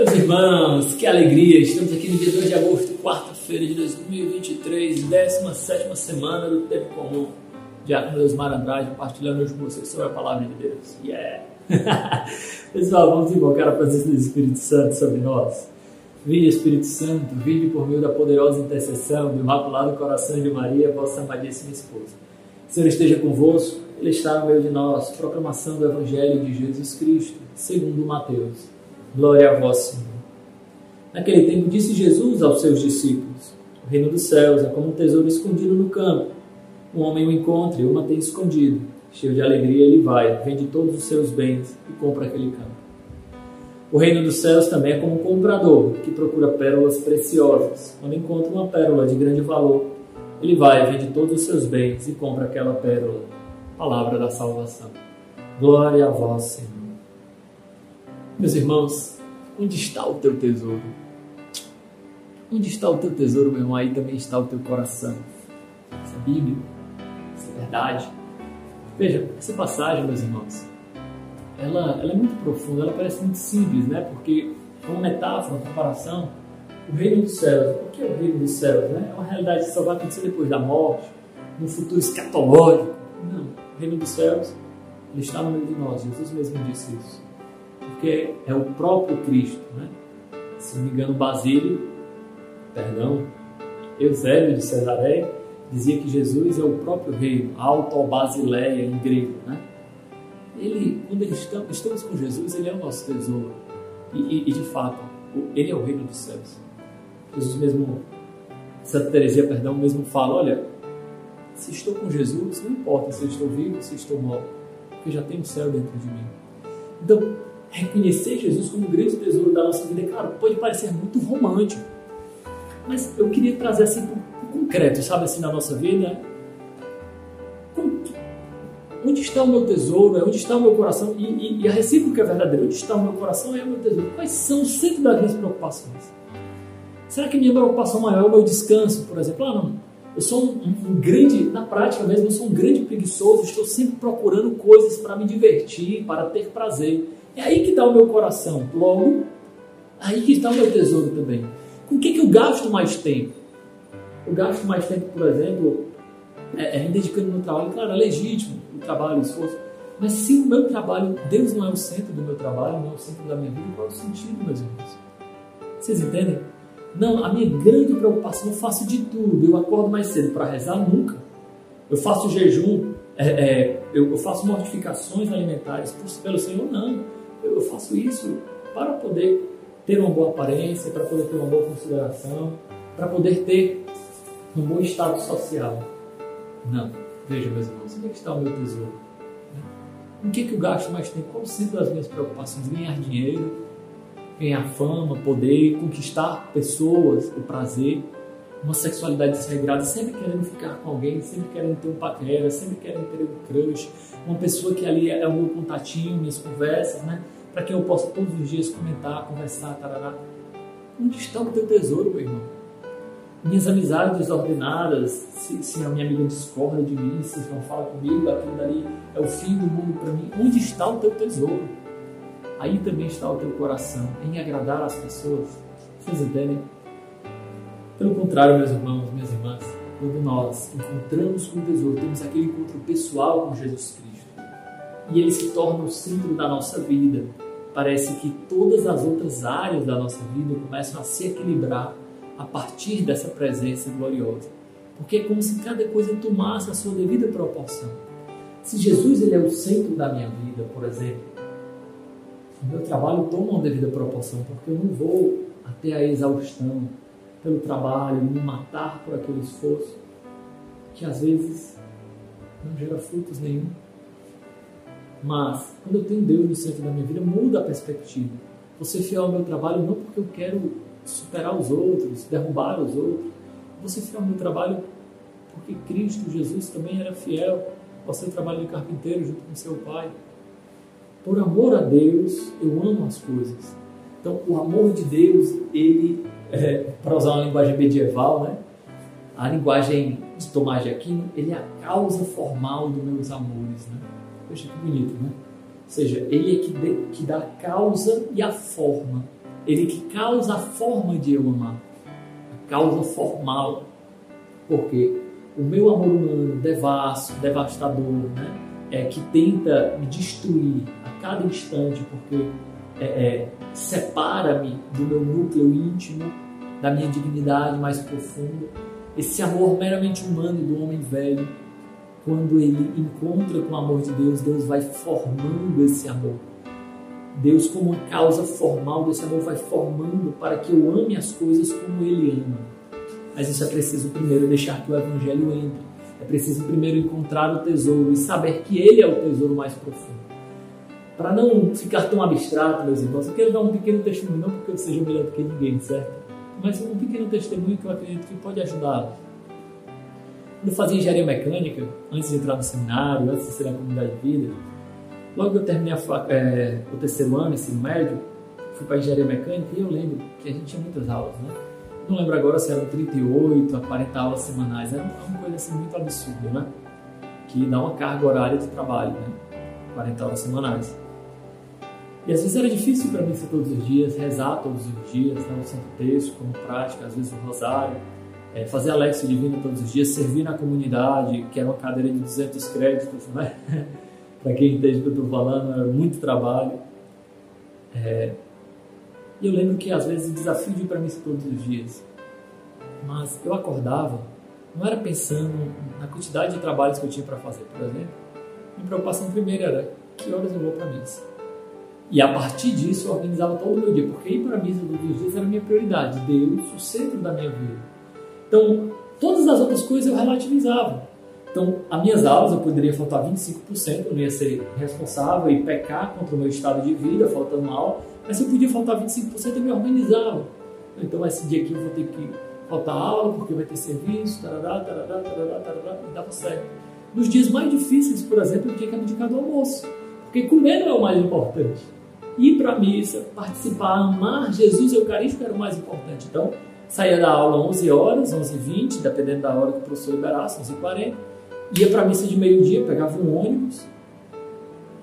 Meus irmãos, que alegria! Estamos aqui no dia 2 de agosto, quarta-feira de 2023, 17 semana do Tempo Comum. Diácono Deus Mar Andrade, compartilhando hoje com vocês sobre a palavra de Deus. Yeah! Pessoal, vamos invocar a presença do Espírito Santo sobre nós. Vinde, Espírito Santo, vinde por meio da poderosa intercessão do Imaculado Coração de Maria, vossa amadíssima esposa. Senhor esteja convosco, Ele está no meio de nós. Proclamação do Evangelho de Jesus Cristo, segundo Mateus. Glória a vós, Senhor. Naquele tempo disse Jesus aos seus discípulos: O reino dos céus é como um tesouro escondido no campo. Um homem o encontra e o mantém escondido. Cheio de alegria, ele vai, vende todos os seus bens e compra aquele campo. O reino dos céus também é como um comprador que procura pérolas preciosas. Quando encontra uma pérola de grande valor, ele vai, vende todos os seus bens e compra aquela pérola. Palavra da salvação. Glória a vós, Senhor. Meus irmãos, onde está o teu tesouro? Onde está o teu tesouro, meu irmão? Aí também está o teu coração. Essa é Bíblia, essa é verdade. Veja, essa passagem, meus irmãos, ela, ela é muito profunda, ela parece muito simples, né? Porque é uma metáfora, uma comparação. O reino dos céus. O que é o reino dos céus? Né? É uma realidade que só vai acontecer depois da morte, no futuro escatológico. Não. O reino dos céus, ele está no meio de nós. Jesus mesmo disse isso. Porque é o próprio Cristo, né? Se não me engano, Basílio, perdão, Eusébio de Cesareia, dizia que Jesus é o próprio reino, Auto-Basileia em grego, né? Ele, quando estamos, com Jesus, ele é o nosso tesouro. E, e, e, de fato, ele é o reino dos céus. Jesus mesmo, Santa Teresia, perdão, mesmo fala, olha, se estou com Jesus, não importa se estou vivo, se estou morto, porque já tem o céu dentro de mim. Então, reconhecer Jesus como o grande tesouro da nossa vida, claro, pode parecer muito romântico, mas eu queria trazer assim concreto, sabe, assim, na nossa vida. Onde está o meu tesouro? É onde está o meu coração? E, e, e, a recíproca é verdadeira. Onde está o meu coração é o meu tesouro. Quais são o centro das minhas preocupações? Será que minha preocupação maior é o meu descanso, por exemplo? Ah, não. Eu sou um, um, um grande, na prática mesmo, eu sou um grande preguiçoso. Estou sempre procurando coisas para me divertir, para ter prazer. É aí que está o meu coração. Logo, aí que está o meu tesouro também. Com o que, que eu gasto mais tempo? Eu gasto mais tempo, por exemplo, é, é, me dedicando no trabalho. Claro, é legítimo o trabalho, o esforço. Mas se o meu trabalho, Deus não é o centro do meu trabalho, não é o centro da minha vida, qual é o sentido, meus irmãos? Vocês entendem? Não, a minha grande preocupação, eu faço de tudo. Eu acordo mais cedo para rezar? Nunca. Eu faço jejum, é, é, eu, eu, faço mortificações alimentares pelo Senhor? Não eu faço isso para poder ter uma boa aparência, para poder ter uma boa consideração, para poder ter um bom estado social. Não. Veja, meus irmãos, onde é que está o meu tesouro? Em que, que eu gasto mais tempo? Qual o centro das minhas preocupações? Ganhar dinheiro, ganhar fama, poder, conquistar pessoas, o prazer, uma sexualidade desregrada, sempre querendo ficar com alguém, sempre querendo ter um paquera, sempre querendo ter um crush, uma pessoa que ali é o meu contatinho, minhas conversas, né? Para que eu possa todos os dias comentar, conversar, tarará. Onde está o teu tesouro, meu irmão? Minhas amizades desordenadas, se, se a minha amiga discorda de mim, se não fala comigo, aquilo dali é o fim do mundo para mim. Onde está o teu tesouro? Aí também está o teu coração, em agradar as pessoas. Vocês entendem? Pelo contrário, meus irmãos, minhas irmãs, quando nós encontramos com o tesouro, temos aquele encontro pessoal com Jesus Cristo e ele se torna o centro da nossa vida. Parece que todas as outras áreas da nossa vida começam a se equilibrar a partir dessa presença gloriosa. Porque é como se cada coisa tomasse a sua devida proporção. Se Jesus ele é o centro da minha vida, por exemplo, o meu trabalho toma uma devida proporção, porque eu não vou até a exaustão pelo trabalho, me matar por aquele esforço, que às vezes não gera frutos nenhum. Mas, quando eu tenho Deus no centro da minha vida, muda a perspectiva. Você fiel ao meu trabalho não porque eu quero superar os outros, derrubar os outros. Você fiel ao meu trabalho porque Cristo Jesus também era fiel ao seu trabalho de carpinteiro junto com seu pai. Por amor a Deus, eu amo as coisas. Então, o amor de Deus, ele, é, para usar uma linguagem medieval, né? a linguagem de Tomás de Aquino, ele é a causa formal dos meus amores. Né? Poxa, que bonito, né? Ou seja, ele é que, que dá a causa e a forma ele que causa a forma de eu amar, a causa formal. Porque o meu amor humano, devasso, devastador, né? É, que tenta me destruir a cada instante, porque é, é, separa-me do meu núcleo íntimo, da minha dignidade mais profunda. Esse amor meramente humano do homem velho, quando ele encontra com o amor de Deus, Deus vai formando esse amor. Deus, como uma causa formal desse amor, vai formando para que eu ame as coisas como Ele ama. Mas isso é preciso primeiro deixar que o Evangelho entre. É preciso primeiro encontrar o tesouro e saber que Ele é o tesouro mais profundo. Para não ficar tão abstrato, meus irmãos, eu quero dar um pequeno testemunho, não porque eu seja melhor do que ninguém, certo? Mas um pequeno testemunho que eu acredito que pode ajudá-los. Quando eu fazia engenharia mecânica, antes de entrar no seminário, antes de ser na comunidade de vida, logo que eu terminei a, é, o terceiro ano, ensino médio, fui para engenharia mecânica e eu lembro que a gente tinha muitas aulas, né? Não lembro agora se eram 38 a 40 aulas semanais, era uma coisa assim muito absurda, né? Que dá uma carga horária de trabalho, né? 40 aulas semanais. E às vezes era difícil para mim ser todos os dias, rezar todos os dias, dar um santo texto como prática, às vezes o rosário, é, fazer a Lexo Divina todos os dias, servir na comunidade, que era uma cadeira de 200 créditos, né? para quem entende o que eu estou falando, era muito trabalho. É, e eu lembro que às vezes o desafio de ir para missa todos os dias. Mas eu acordava, não era pensando na quantidade de trabalhos que eu tinha para fazer, por exemplo. Minha preocupação primeira era que horas eu vou para a missa. E a partir disso eu organizava todo o meu dia, porque ir para a missa todos os dias era a minha prioridade, Deus, o centro da minha vida. Então, todas as outras coisas eu relativizava. Então, as minhas aulas eu poderia faltar 25%, eu não ia ser responsável e pecar contra o meu estado de vida, faltando aula, mas se eu podia faltar 25%, eu me organizava. Então, esse dia aqui eu vou ter que faltar aula, porque vai ter serviço, tarará, tarará, tarará, tarará, e dava certo. Nos dias mais difíceis, por exemplo, eu tinha que abdicar do almoço, porque comer não é o mais importante. Ir para a missa, participar, amar Jesus Eucarístico era o mais importante. Então, saía da aula 11 horas, 11h20, dependendo da hora que o professor liberasse, 11h40, ia para a missa de meio-dia, pegava um ônibus,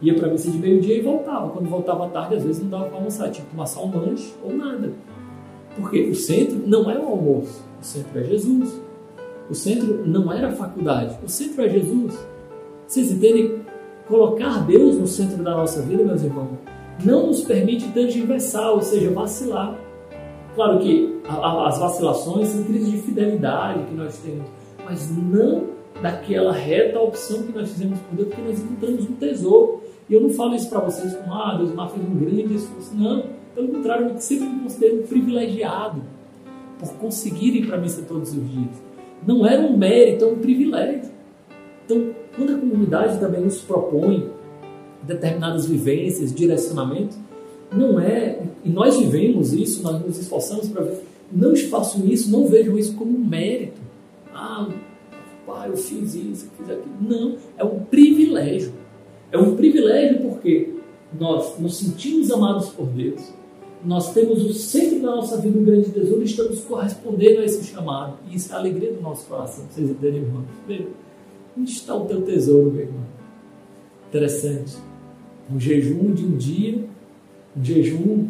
ia para a missa de meio-dia e voltava. Quando voltava à tarde, às vezes não dava para almoçar, tinha que tomar só um lanche ou nada. Porque o centro não é o almoço, o centro é Jesus. O centro não era a faculdade, o centro é Jesus. Vocês entendem? Colocar Deus no centro da nossa vida, meus irmãos, não nos permite tergiversar, ou seja, vacilar. Claro que as vacilações são crises de fidelidade que nós temos, mas não daquela reta opção que nós fizemos por Deus, porque nós encontramos um tesouro. E eu não falo isso para vocês como, ah, Deus Mar fez um grande esforço. Não, pelo contrário, eu sempre me considero um privilegiado por conseguir ir para a missa todos os dias. Não era um mérito, é um privilégio. Então, quando a comunidade também nos propõe determinadas vivências, direcionamentos, não é, e nós vivemos isso, nós nos esforçamos para ver, não façam isso, não vejam isso como um mérito. Ah, pai, eu fiz isso, eu fiz aquilo. Não, é um privilégio. É um privilégio porque nós nos sentimos amados por Deus, nós temos o centro da nossa vida um grande tesouro e estamos correspondendo a esse chamado. E isso é a alegria do nosso coração. Vocês entendem, irmão? Onde está o teu tesouro, meu irmão? Interessante. Um jejum de um dia, um jejum,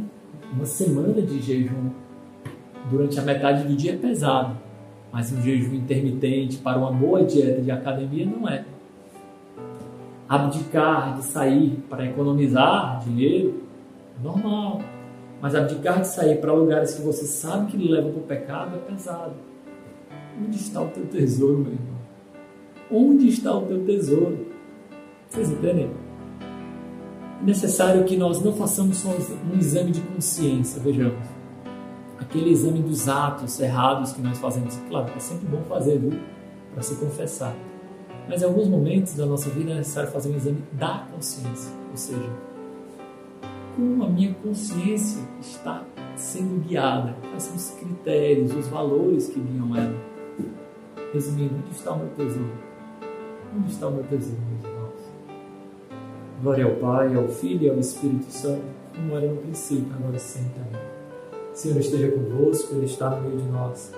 uma semana de jejum durante a metade do dia é pesado. Mas um jejum intermitente para uma boa dieta de academia não é. Abdicar de sair para economizar dinheiro é normal. Mas abdicar de sair para lugares que você sabe que levam para o pecado é pesado. Onde está o teu tesouro, meu irmão? Onde está o teu tesouro? Vocês entendem? Necessário que nós não façamos só um exame de consciência, vejamos aquele exame dos atos errados que nós fazemos. Claro, é sempre bom fazer? Para se confessar. Mas em alguns momentos da nossa vida é necessário fazer um exame da consciência. Ou seja, como a minha consciência está sendo guiada? Quais são os critérios, os valores que guiam ela? Resumindo, onde está o meu tesouro? Onde está o meu tesouro? Glória ao Pai, ao Filho e ao Espírito Santo, como era no princípio, agora sempre. Amém. Senhor esteja convosco, Ele está no meio de nós.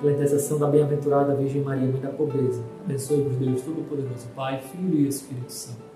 Pela intercessão da bem-aventurada Virgem Maria, Mãe da Pobreza, abençoe-vos Deus Todo-Poderoso, Pai, Filho e Espírito Santo.